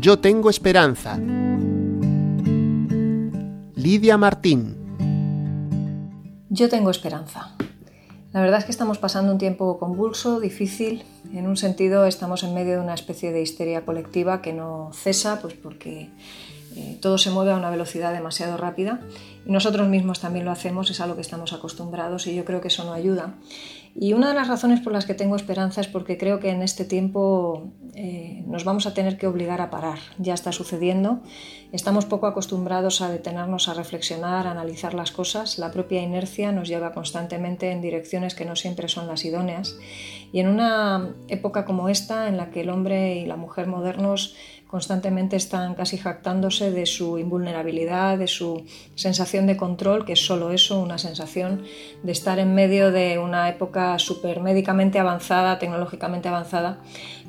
Yo tengo esperanza. Lidia Martín. Yo tengo esperanza. La verdad es que estamos pasando un tiempo convulso, difícil. En un sentido, estamos en medio de una especie de histeria colectiva que no cesa, pues porque eh, todo se mueve a una velocidad demasiado rápida y nosotros mismos también lo hacemos, es a lo que estamos acostumbrados y yo creo que eso no ayuda. Y una de las razones por las que tengo esperanza es porque creo que en este tiempo eh, nos vamos a tener que obligar a parar. Ya está sucediendo. Estamos poco acostumbrados a detenernos a reflexionar, a analizar las cosas. La propia inercia nos lleva constantemente en direcciones que no siempre son las idóneas. Y en una época como esta, en la que el hombre y la mujer modernos constantemente están casi jactándose de su invulnerabilidad, de su sensación de control, que es solo eso, una sensación de estar en medio de una época súper médicamente avanzada, tecnológicamente avanzada.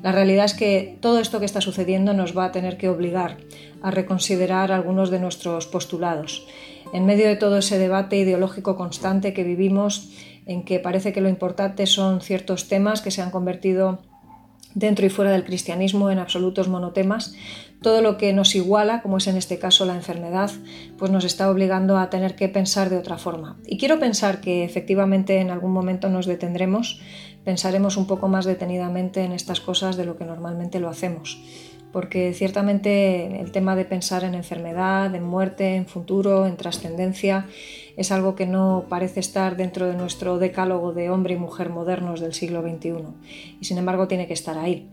La realidad es que todo esto que está sucediendo nos va a tener que obligar a reconsiderar algunos de nuestros postulados. En medio de todo ese debate ideológico constante que vivimos, en que parece que lo importante son ciertos temas que se han convertido dentro y fuera del cristianismo en absolutos monotemas, todo lo que nos iguala, como es en este caso la enfermedad, pues nos está obligando a tener que pensar de otra forma. Y quiero pensar que efectivamente en algún momento nos detendremos, pensaremos un poco más detenidamente en estas cosas de lo que normalmente lo hacemos porque ciertamente el tema de pensar en enfermedad, en muerte, en futuro, en trascendencia, es algo que no parece estar dentro de nuestro decálogo de hombre y mujer modernos del siglo XXI y sin embargo tiene que estar ahí.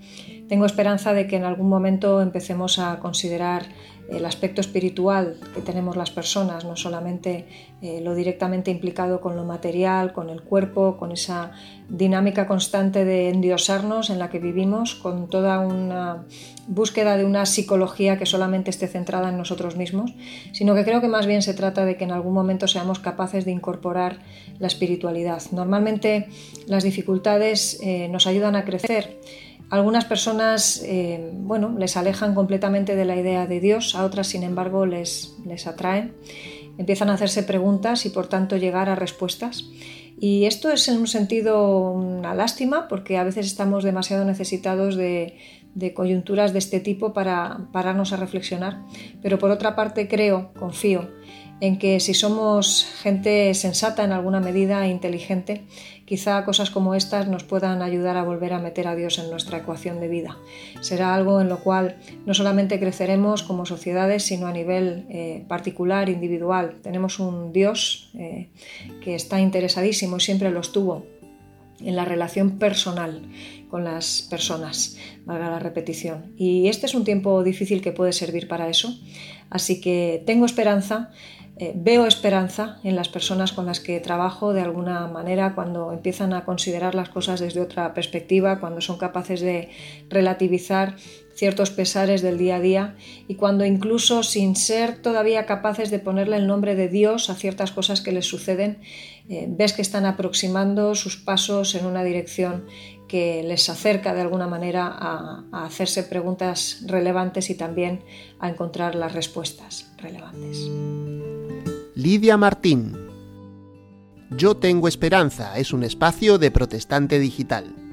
Tengo esperanza de que en algún momento empecemos a considerar el aspecto espiritual que tenemos las personas, no solamente eh, lo directamente implicado con lo material, con el cuerpo, con esa dinámica constante de endiosarnos en la que vivimos, con toda una búsqueda de una psicología que solamente esté centrada en nosotros mismos, sino que creo que más bien se trata de que en algún momento seamos capaces de incorporar la espiritualidad. Normalmente las dificultades eh, nos ayudan a crecer algunas personas, eh, bueno, les alejan completamente de la idea de Dios, a otras, sin embargo, les, les atraen. Empiezan a hacerse preguntas y, por tanto, llegar a respuestas. Y esto es en un sentido una lástima porque a veces estamos demasiado necesitados de, de, coyunturas de este tipo para pararnos a reflexionar. Pero por otra parte creo, confío, en que si somos gente sensata en alguna medida e inteligente, quizá cosas como estas nos puedan ayudar a volver a meter a Dios en nuestra ecuación de vida. Será algo en lo cual no solamente creceremos como sociedades, sino a nivel eh, particular, individual. Tenemos un Dios eh, que está interesadísimo y siempre lo estuvo en la relación personal con las personas, valga la repetición. Y este es un tiempo difícil que puede servir para eso. Así que tengo esperanza eh, veo esperanza en las personas con las que trabajo de alguna manera cuando empiezan a considerar las cosas desde otra perspectiva, cuando son capaces de relativizar ciertos pesares del día a día y cuando incluso sin ser todavía capaces de ponerle el nombre de Dios a ciertas cosas que les suceden, eh, ves que están aproximando sus pasos en una dirección que les acerca de alguna manera a, a hacerse preguntas relevantes y también a encontrar las respuestas relevantes. Lidia Martín. Yo tengo esperanza es un espacio de protestante digital.